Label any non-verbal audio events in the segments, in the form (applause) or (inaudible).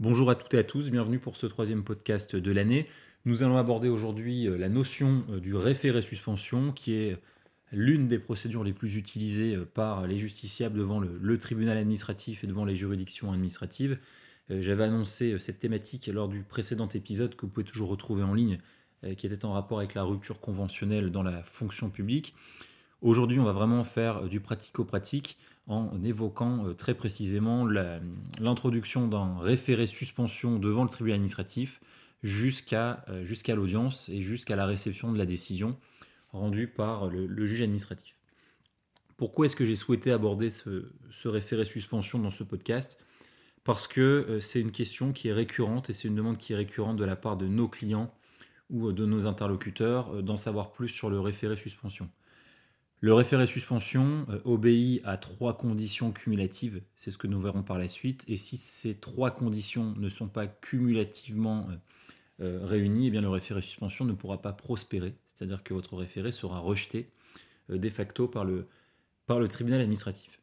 Bonjour à toutes et à tous, bienvenue pour ce troisième podcast de l'année. Nous allons aborder aujourd'hui euh, la notion euh, du référé suspension, qui est l'une des procédures les plus utilisées euh, par les justiciables devant le, tribunal administratif et devant les juridictions administratives. J'avais annoncé cette thématique lors du précédent épisode que vous pouvez toujours retrouver en ligne, qui était en rapport avec la rupture conventionnelle dans la fonction publique. Aujourd'hui, on va vraiment faire du pratico-pratique en évoquant euh, très précisément l'introduction d'un référé suspension devant le tribunal administratif jusqu'à euh, jusqu'à l'audience et jusqu'à la réception de la décision rendue par le, juge administratif. Pourquoi est-ce que j'ai souhaité aborder ce, ce, référé suspension dans ce podcast? Parce que euh, c'est une question qui est récurrente et c'est une demande qui est récurrente de la part de nos clients ou de nos interlocuteurs d'en savoir plus sur le référé suspension. Le référé suspension euh, obéit à trois conditions cumulatives, c'est ce que nous verrons par la suite, et si ces trois conditions ne sont pas cumulativement euh, euh, réunies, eh bien le référé suspension ne pourra pas prospérer, c'est-à-dire que votre référé sera rejeté de facto par le, par le tribunal administratif.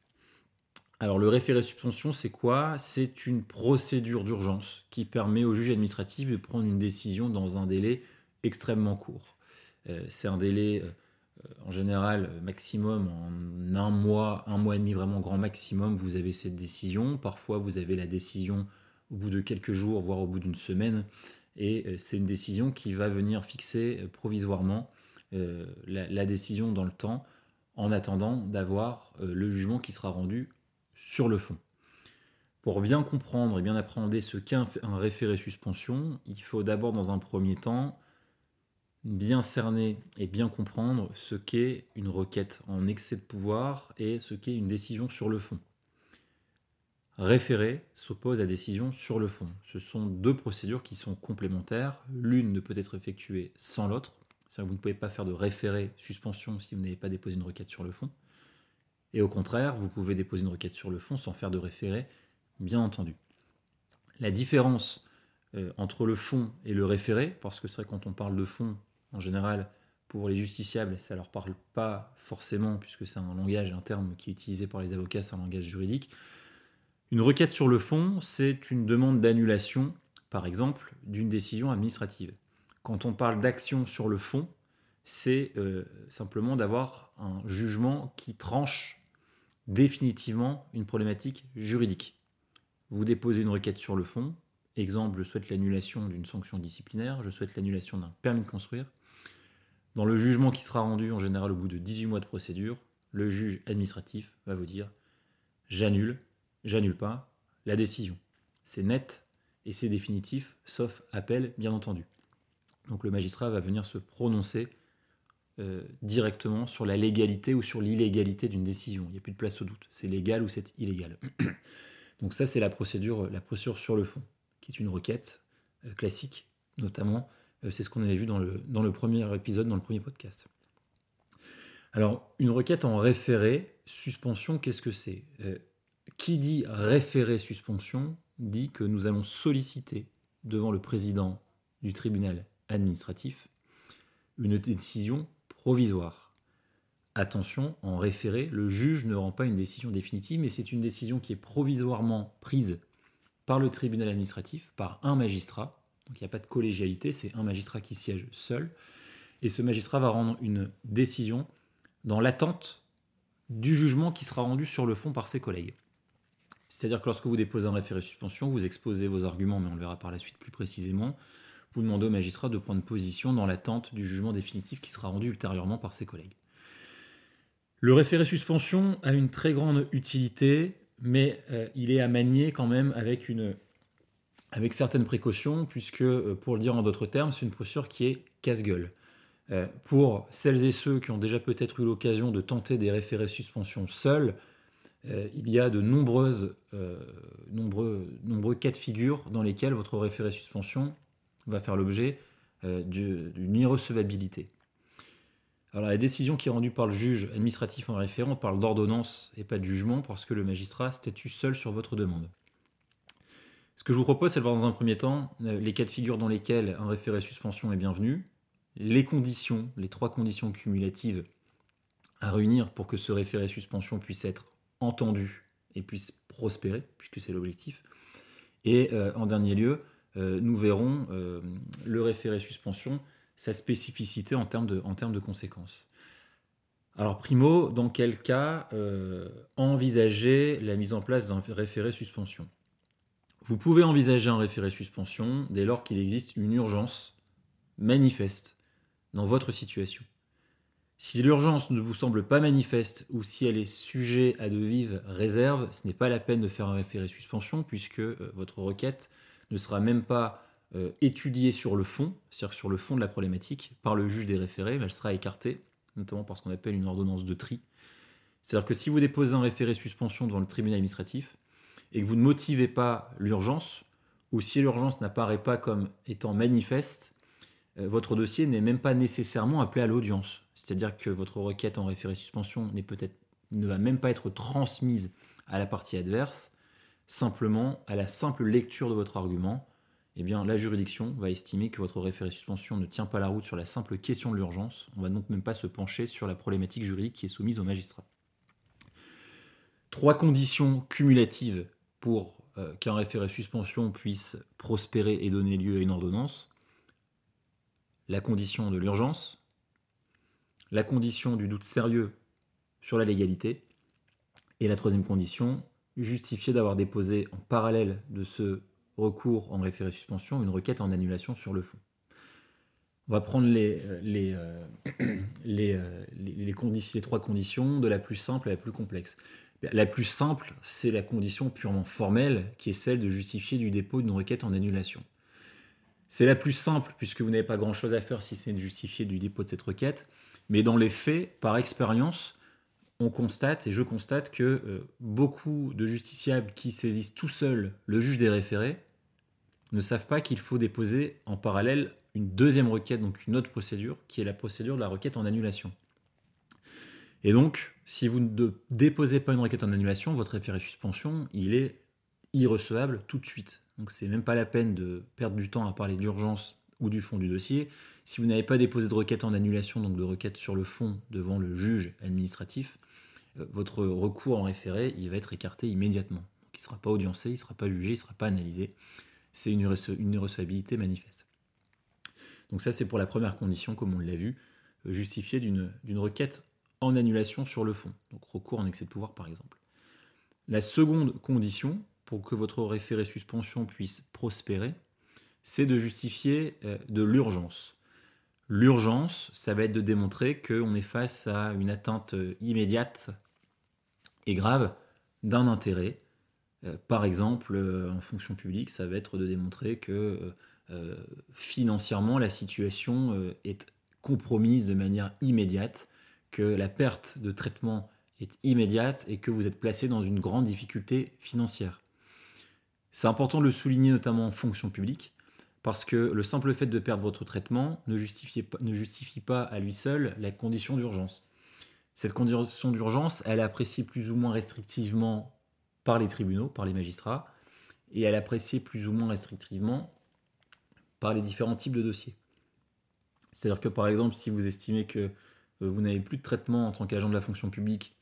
Alors le référé suspension, c'est quoi? C'est une procédure d'urgence qui permet au juge administratif de prendre une décision dans un délai extrêmement court. c'est un délai en général, maximum en un mois, un mois et demi, vraiment grand maximum, vous avez cette décision. Parfois, vous avez la décision au bout de quelques jours, voire au bout d'une semaine. Et euh, c'est une décision qui va venir fixer euh, provisoirement euh, la, décision dans le temps, en attendant d'avoir le jugement qui sera rendu sur le fond. Pour bien comprendre et bien appréhender ce qu'est un référé suspension, il faut d'abord dans un premier temps bien cerner et bien comprendre ce qu'est une requête en excès de pouvoir et ce qu'est une décision sur le fond. Référer s'oppose à décision sur le fond. Ce sont deux procédures qui sont complémentaires. L'une ne peut être effectuée sans l'autre. C'est-à-dire que vous ne pouvez pas faire de référé suspension si vous n'avez pas déposé une requête sur le fond. Et au contraire, vous pouvez déposer une requête sur le fond sans faire de référé, bien entendu. La différence euh, entre le fond et le référé, parce que c'est vrai quand on parle de fond, en général, pour les justiciables, ça ne leur parle pas forcément, puisque c'est un langage, un terme qui est utilisé par les avocats, c'est un langage juridique. Une requête sur le fond, c'est une demande d'annulation, par exemple, d'une décision administrative. Quand on parle d'action sur le fond, c'est euh, simplement d'avoir un jugement qui tranche définitivement une problématique juridique. Vous déposez une requête sur le fond, exemple, je souhaite l'annulation d'une sanction disciplinaire, je souhaite l'annulation d'un permis de construire, dans le jugement qui sera rendu en général au bout de 18 mois de procédure, le juge administratif va vous dire j'annule, j'annule pas la décision. C'est net et c'est définitif, sauf appel bien entendu. Donc le magistrat va venir se prononcer euh, directement sur la légalité ou sur l'illégalité d'une décision. Il n'y a plus de place au doute. C'est légal ou c'est illégal. (clears throat) Donc ça, c'est la procédure, sur le fond, qui est une requête euh, classique, notamment c'est ce qu'on avait vu dans le, dans le premier épisode, dans le premier podcast. Alors, une requête en référé, suspension, qu'est-ce que c'est? Euh, Qui dit référé suspension dit que nous allons solliciter devant le président du tribunal administratif une décision provisoire. Attention, en référé, le juge ne rend pas une décision définitive, mais c'est une décision qui est provisoirement prise par le tribunal administratif, par un magistrat, donc il n'y a pas de collégialité, c'est un magistrat qui siège seul. Et ce magistrat va rendre une décision dans l'attente du jugement qui sera rendu sur le fond par ses collègues. C'est-à-dire que lorsque vous déposez un référé suspension, vous exposez vos arguments, mais on le verra par la suite plus précisément. Vous demandez au magistrat de prendre position dans l'attente du jugement définitif qui sera rendu ultérieurement par ses collègues. Le référé suspension a une très grande utilité, mais euh, il est à manier quand même avec une avec certaines précautions, puisque, euh, pour le dire en d'autres termes, c'est une procédure qui est casse-gueule. Euh, pour celles et ceux qui ont déjà peut-être eu l'occasion de tenter des référés suspension seuls, euh, il y a de nombreuses, nombreux, nombreux cas de figure dans lesquels votre référé suspension va faire l'objet d'une irrecevabilité. Alors la décision qui est rendue par le juge administratif en référent parle d'ordonnance et pas de jugement parce que le magistrat statue seul sur votre demande. Ce que je vous propose, c'est de voir dans un premier temps euh, les cas de figure dans lesquels un référé suspension est bienvenu, les conditions, les trois conditions cumulatives à réunir pour que ce référé suspension puisse être entendu et puisse prospérer, puisque c'est l'objectif, Et en dernier lieu, nous verrons le référé suspension, sa spécificité en termes de conséquences. Alors, primo, dans quel cas envisager la mise en place d'un référé suspension? Vous pouvez envisager un référé suspension dès lors qu'il existe une urgence manifeste dans votre situation. Si l'urgence ne vous semble pas manifeste ou si elle est sujet à de vives réserves, ce n'est pas la peine de faire un référé suspension puisque euh, votre requête ne sera même pas euh, étudiée sur le fond, c'est-à-dire sur le fond de la problématique, par le juge des référés, mais elle sera écartée, notamment par ce qu'on appelle une ordonnance de tri. C'est-à-dire que si vous déposez un référé suspension devant le tribunal administratif et que vous ne motivez pas l'urgence, ou si l'urgence n'apparaît pas comme étant manifeste, euh, votre dossier n'est même pas nécessairement appelé à l'audience. C'est-à-dire que votre requête en référé suspension ne va même pas être transmise à la partie adverse, simplement à la simple lecture de votre argument, eh bien la juridiction va estimer que votre référé suspension ne tient pas la route sur la simple question de l'urgence. On va donc même pas se pencher sur la problématique juridique qui est soumise au magistrat. Trois conditions cumulatives pour euh, qu'un référé suspension puisse prospérer et donner lieu à une ordonnance la condition de l'urgence, la condition du doute sérieux sur la légalité, et la troisième condition, justifier d'avoir déposé en parallèle de ce recours en référé suspension une requête en annulation sur le fond. On va prendre les, euh, euh, (clears throat) les trois conditions de la plus simple à la plus complexe. La plus simple, c'est la condition purement formelle, qui est celle de justifier du dépôt d'une requête en annulation. C'est la plus simple puisque vous n'avez pas grand-chose à faire si c'est de justifier du dépôt de cette requête. Mais dans les faits, par expérience, on constate, et je constate que euh, beaucoup de justiciables qui saisissent tout seuls le juge des référés ne savent pas qu'il faut déposer en parallèle une deuxième requête, donc une autre procédure, qui est la procédure de la requête en annulation. Et donc, si vous ne déposez pas une requête en annulation, votre référé suspension, il est irrecevable tout de suite. Donc c'est même pas la peine de perdre du temps à parler d'urgence ou du fond du dossier. Si vous n'avez pas déposé de requête en annulation, donc de requête sur le fond devant le juge administratif, euh, votre recours en référé, il va être écarté immédiatement. il ne sera pas audiencé, il ne sera pas jugé, il ne sera pas analysé. C'est une, une irrecevabilité manifeste. Donc ça, c'est pour la première condition, comme on l'a vu, euh, justifiée d'une requête en annulation sur le fond. Donc recours en excès de pouvoir, par exemple. La seconde condition, pour que votre référé suspension puisse prospérer, c'est de justifier euh, de l'urgence. L'urgence, ça va être de démontrer qu'on est face à une atteinte euh, immédiate et grave d'un intérêt. Euh, par exemple, en fonction publique, ça va être de démontrer que financièrement, la situation est compromise de manière immédiate, que la perte de traitement est immédiate et que vous êtes placé dans une grande difficulté financière. C'est important de le souligner notamment en fonction publique, parce que le simple fait de perdre votre traitement ne justifie, ne justifie pas à lui seul la condition d'urgence. Cette condition d'urgence, elle est appréciée plus ou moins restrictivement par les tribunaux, par les magistrats, et elle est appréciée plus ou moins restrictivement par les différents types de dossiers. C'est-à-dire que par exemple, si vous estimez que vous n'avez plus de traitement en tant qu'agent de la fonction publique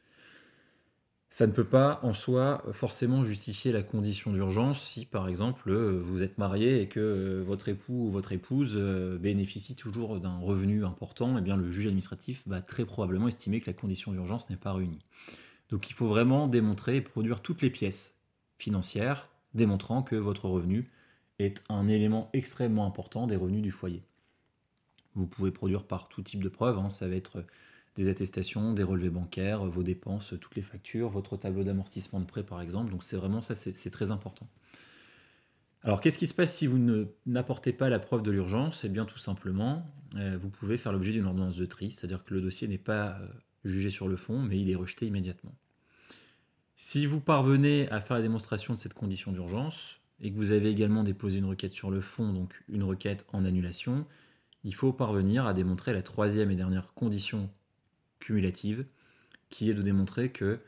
ça ne peut pas en soi forcément justifier la condition d'urgence si par exemple euh, vous êtes marié et que euh, votre époux ou votre épouse euh, bénéficie toujours d'un revenu important, eh bien le juge administratif va très probablement estimer que la condition d'urgence n'est pas réunie. Donc il faut vraiment démontrer et produire toutes les pièces financières démontrant que votre revenu est un élément extrêmement important des revenus du foyer. Vous pouvez produire par tout type de preuves, hein. ça va être des attestations, des relevés bancaires, vos dépenses, toutes les factures, votre tableau d'amortissement de prêt par exemple. Donc c'est vraiment ça, c'est très important. Alors qu'est-ce qui se passe si vous n'apportez pas la preuve de l'urgence? Eh bien tout simplement, euh, vous pouvez faire l'objet d'une ordonnance de tri, c'est-à-dire que le dossier n'est pas euh, jugé sur le fond, mais il est rejeté immédiatement. Si vous parvenez à faire la démonstration de cette condition d'urgence, et que vous avez également déposé une requête sur le fond, donc une requête en annulation, il faut parvenir à démontrer la troisième et dernière condition cumulative, qui est de démontrer qu'il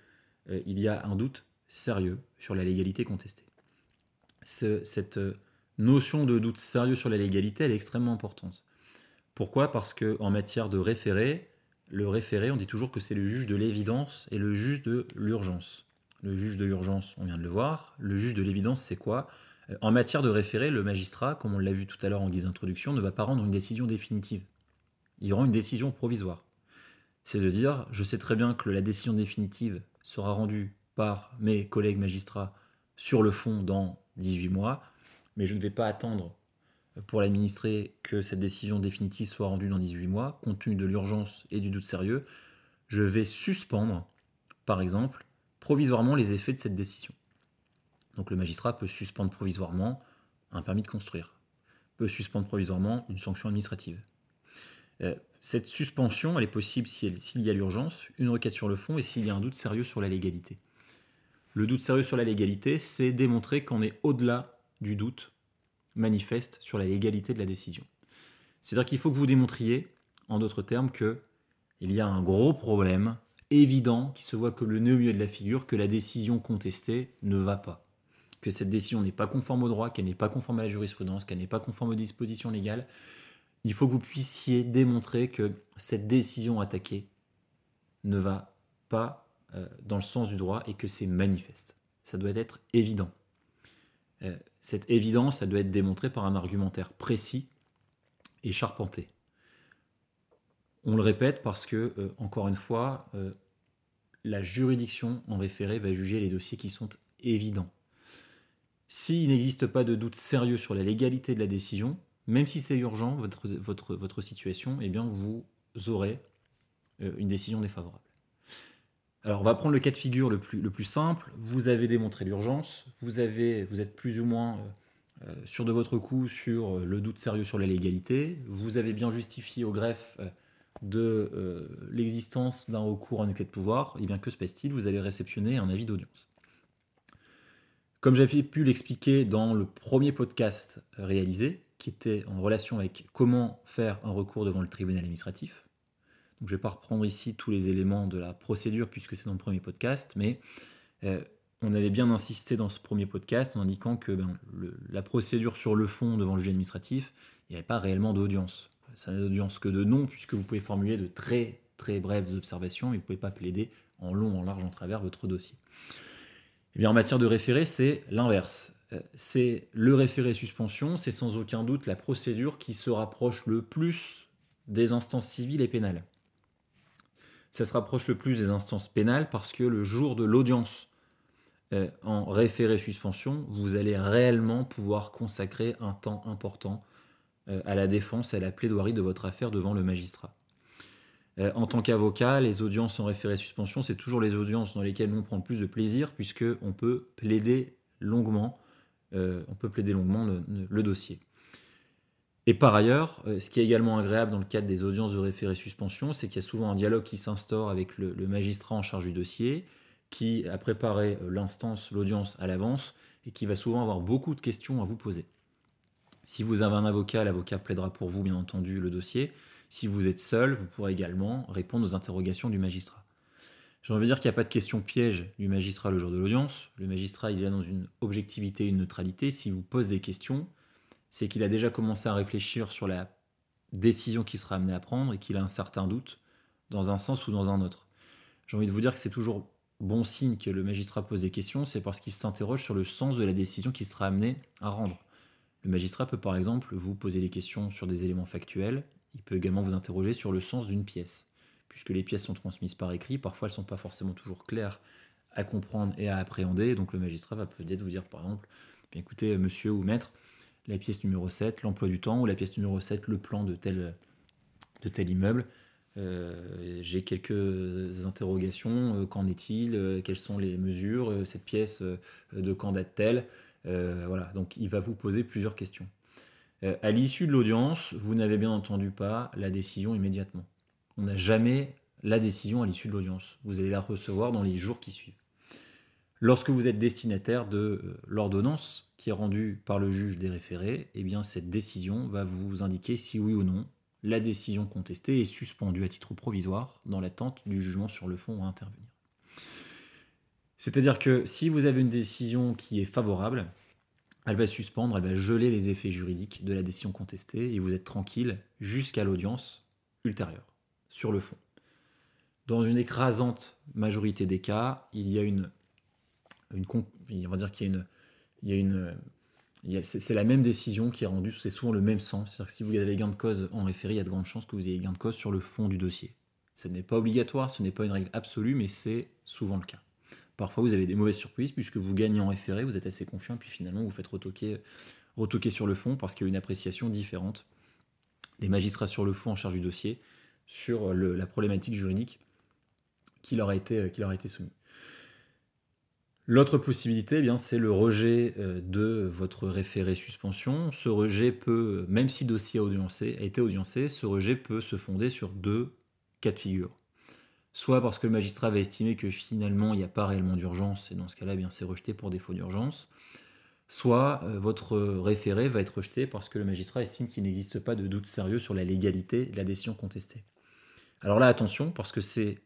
euh, il y a un doute sérieux sur la légalité contestée. cette euh, notion de doute sérieux sur la légalité, elle est extrêmement importante. Pourquoi? Parce qu'en matière de référé, le référé, on dit toujours que c'est le juge de l'évidence et le juge de l'urgence. Le juge de l'urgence, on vient de le voir. Le juge de l'évidence, c'est quoi? En matière de référé, le magistrat, comme on l'a vu tout à l'heure en guise d'introduction, ne va pas rendre une décision définitive. Il rend une décision provisoire. C'est de dire, je sais très bien que la décision définitive sera rendue par mes collègues magistrats sur le fond dans 18 mois, mais je ne vais pas attendre pour l'administrer que cette décision définitive soit rendue dans 18 mois, compte tenu de l'urgence et du doute sérieux. Je vais suspendre, par exemple, provisoirement les effets de cette décision. Donc le magistrat peut suspendre provisoirement un permis de construire, peut suspendre provisoirement une sanction administrative. Euh, cette suspension, elle est possible s'il si y a l'urgence, une requête sur le fond et s'il y a un doute sérieux sur la légalité. Le doute sérieux sur la légalité, c'est démontrer qu'on est au-delà du doute manifeste sur la légalité de la décision. C'est-à-dire qu'il faut que vous démontriez, en d'autres termes, que il y a un gros problème évident qui se voit que le nez au milieu de la figure, que la décision contestée ne va pas, que cette décision n'est pas conforme au droit, qu'elle n'est pas conforme à la jurisprudence, qu'elle n'est pas conforme aux dispositions légales. Il faut que vous puissiez démontrer que cette décision attaquée ne va pas euh, dans le sens du droit et que c'est manifeste. Ça doit être évident. Euh, cette évidence, ça doit être démontrée par un argumentaire précis et charpenté. On le répète parce que, euh, encore une fois, la juridiction en référé va juger les dossiers qui sont évidents. S'il n'existe pas de doute sérieux sur la légalité de la décision, même si c'est urgent, votre, situation, eh bien, vous aurez euh, une décision défavorable. Alors, on va prendre le cas de figure le plus, le plus simple. Vous avez démontré l'urgence, vous, êtes plus ou moins euh, euh, sûr de votre coup sur le doute sérieux sur la légalité, vous avez bien justifié au greffe de l'existence d'un recours en excès de pouvoir, et bien que se passe-t-il? Vous allez réceptionner un avis d'audience. Comme j'avais pu l'expliquer dans le premier podcast réalisé, qui était en relation avec comment faire un recours devant le tribunal administratif, donc je ne vais pas reprendre ici tous les éléments de la procédure puisque c'est dans le premier podcast, mais euh, on avait bien insisté dans ce premier podcast en indiquant que ben, la procédure sur le fond devant le juge administratif, il n'y avait pas réellement d'audience. Ça n'a d'audience que de nom puisque vous pouvez formuler de très très brèves observations et vous ne pouvez pas plaider en long, en large, en travers votre dossier. Eh en matière de référé, c'est l'inverse. Euh, C'est le référé suspension, c'est sans aucun doute la procédure qui se rapproche le plus des instances civiles et pénales. Ça se rapproche le plus des instances pénales parce que le jour de l'audience euh, en référé suspension, vous allez réellement pouvoir consacrer un temps important euh, à la défense et à la plaidoirie de votre affaire devant le magistrat. Euh, en tant qu'avocat, les audiences en référé suspension, c'est toujours les audiences dans lesquelles on prend le plus de plaisir puisque on peut plaider longuement, euh, on peut plaider longuement le, dossier. Et par ailleurs, euh, ce qui est également agréable dans le cadre des audiences de référé suspension, c'est qu'il y a souvent un dialogue qui s'instaure avec le, magistrat en charge du dossier, qui a préparé l'instance, l'audience à l'avance, et qui va souvent avoir beaucoup de questions à vous poser. Si vous avez un avocat, l'avocat plaidera pour vous, bien entendu, le dossier. Si vous êtes seul, vous pourrez également répondre aux interrogations du magistrat. J'ai envie de dire qu'il n'y a pas de question piège du magistrat le jour de l'audience. Le magistrat, il est dans une objectivité une neutralité. S'il vous pose des questions, c'est qu'il a déjà commencé à réfléchir sur la décision qu'il sera amené à prendre et qu'il a un certain doute dans un sens ou dans un autre. J'ai envie de vous dire que c'est toujours bon signe que le magistrat pose des questions, c'est parce qu'il s'interroge sur le sens de la décision qu'il sera amené à rendre. Le magistrat peut par exemple vous poser des questions sur des éléments factuels, il peut également vous interroger sur le sens d'une pièce, puisque les pièces sont transmises par écrit, parfois elles ne sont pas forcément toujours claires à comprendre et à appréhender, donc le magistrat va peut-être vous dire par exemple, bien écoutez monsieur ou maître, la pièce numéro 7, l'emploi du temps, ou la pièce numéro 7, le plan de tel, immeuble. Euh, J'ai quelques interrogations. Euh, Qu'en est-il? Euh, Quelles sont les mesures? Cette pièce, de quand date-t-elle? Voilà, donc il va vous poser plusieurs questions. Euh, à l'issue de l'audience, vous n'avez bien entendu pas la décision immédiatement. On n'a jamais la décision à l'issue de l'audience. Vous allez la recevoir dans les jours qui suivent. Lorsque vous êtes destinataire de euh, l'ordonnance qui est rendue par le juge des référés, eh bien cette décision va vous indiquer si oui ou non la décision contestée est suspendue à titre provisoire dans l'attente du jugement sur le fond à intervenir. C'est-à-dire que si vous avez une décision qui est favorable, elle va suspendre, elle va geler les effets juridiques de la décision contestée et vous êtes tranquille jusqu'à l'audience ultérieure sur le fond. Dans une écrasante majorité des cas, il y a une, on va dire qu'il y a une, il y a une, c'est la même décision qui est rendue, c'est souvent le même sens. C'est-à-dire que si vous avez gain de cause en référé, il y a de grandes chances que vous ayez gain de cause sur le fond du dossier. Ce n'est pas obligatoire, ce n'est pas une règle absolue, mais c'est souvent le cas. Parfois, vous avez des mauvaises surprises puisque vous gagnez en référé, vous êtes assez confiant, puis finalement, vous faites retoquer, sur le fond parce qu'il y a une appréciation différente des magistrats sur le fond en charge du dossier sur la problématique juridique qui leur a été, qui a été soumise. L'autre possibilité, eh c'est le rejet euh, de votre référé suspension. Ce rejet peut, même si le dossier a, a été audiencé, ce rejet peut se fonder sur deux cas de figure. Soit parce que le magistrat va estimer que finalement il n'y a pas réellement d'urgence, et dans ce cas-là, eh bien, c'est rejeté pour défaut d'urgence. Soit euh, votre référé va être rejeté parce que le magistrat estime qu'il n'existe pas de doute sérieux sur la légalité de la décision contestée. Alors là, attention, parce que c'est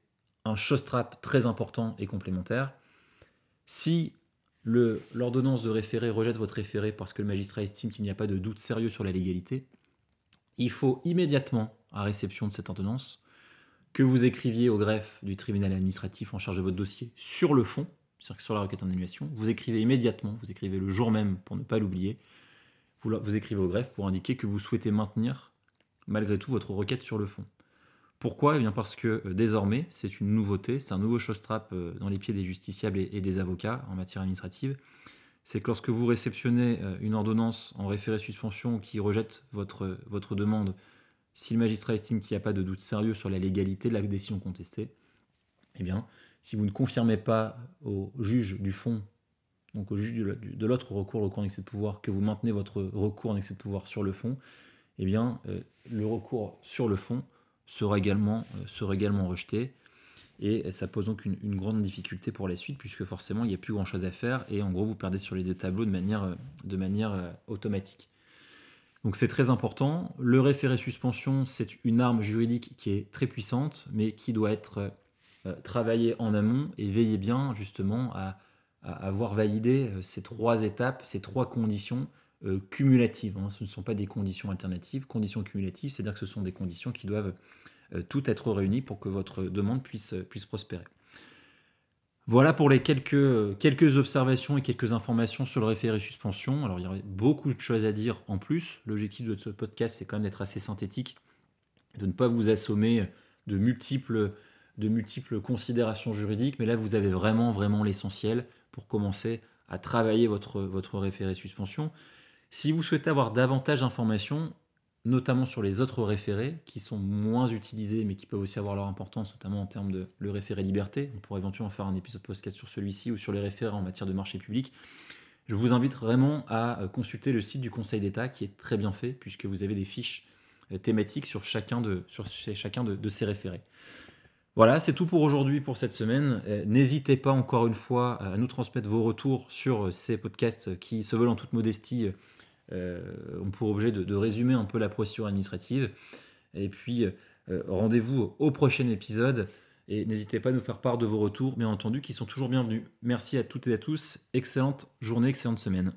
un showstrap très important et complémentaire si l'ordonnance de référé rejette votre référé parce que le magistrat estime qu'il n'y a pas de doute sérieux sur la légalité, il faut immédiatement, à réception de cette ordonnance, que vous écriviez au greffe du tribunal administratif en charge de votre dossier sur le fond, c'est-à-dire sur la requête en annulation, vous écrivez immédiatement, vous écrivez le jour même pour ne pas l'oublier, vous, écrivez au greffe pour indiquer que vous souhaitez maintenir malgré tout votre requête sur le fond. Pourquoi? Eh bien parce que euh, désormais, c'est une nouveauté, c'est un nouveau showstrap euh, dans les pieds des justiciables et, des avocats en matière administrative. C'est que lorsque vous réceptionnez euh, une ordonnance en référé suspension qui rejette votre demande, si le magistrat estime qu'il n'y a pas de doute sérieux sur la légalité de la décision contestée, eh bien, si vous ne confirmez pas au juge du fond, donc au juge de l'autre recours, le recours en excès de pouvoir, que vous maintenez votre recours en excès de pouvoir sur le fond, eh bien, le recours sur le fond sera également, euh, sera également rejeté. Et ça pose donc une, grande difficulté pour la suite, puisque forcément, il n'y a plus grand-chose à faire, et en gros, vous perdez sur les deux tableaux de manière, euh, de manière euh, automatique. Donc c'est très important. Le référé suspension, c'est une arme juridique qui est très puissante, mais qui doit être travaillée en amont et veiller bien justement à, avoir validé ces trois étapes, ces trois conditions euh, cumulatives. Hein. Ce ne sont pas des conditions alternatives. Conditions cumulatives, c'est-à-dire que ce sont des conditions qui doivent euh, toutes être réunies pour que votre demande euh, puisse prospérer. Voilà pour les quelques, quelques observations et quelques informations sur le référé suspension. Alors il y aurait beaucoup de choses à dire en plus. L'objectif de ce podcast, c'est quand même d'être assez synthétique, de ne pas vous assommer de multiples, considérations juridiques, mais là vous avez vraiment, vraiment l'essentiel pour commencer à travailler votre référé suspension. Si vous souhaitez avoir davantage d'informations, notamment sur les autres référés qui sont moins utilisés mais qui peuvent aussi avoir leur importance, notamment en termes de le référé liberté, on pourrait éventuellement faire un épisode podcast sur celui-ci ou sur les référés en matière de marché public. Je vous invite vraiment à euh, consulter le site du Conseil d'État qui est très bien fait puisque vous avez des fiches euh, thématiques sur chacun de, sur chacun de, ces référés. Voilà, c'est tout pour aujourd'hui, pour cette semaine. Euh, n'hésitez pas encore une fois à nous transmettre vos retours sur ces podcasts qui se veulent en toute modestie euh, on pour objet de, résumer un peu la procédure administrative. Et puis, euh, rendez-vous au prochain épisode. Et n'hésitez pas à nous faire part de vos retours, bien entendu, qui sont toujours bienvenus. Merci à toutes et à tous. Excellente journée, excellente semaine.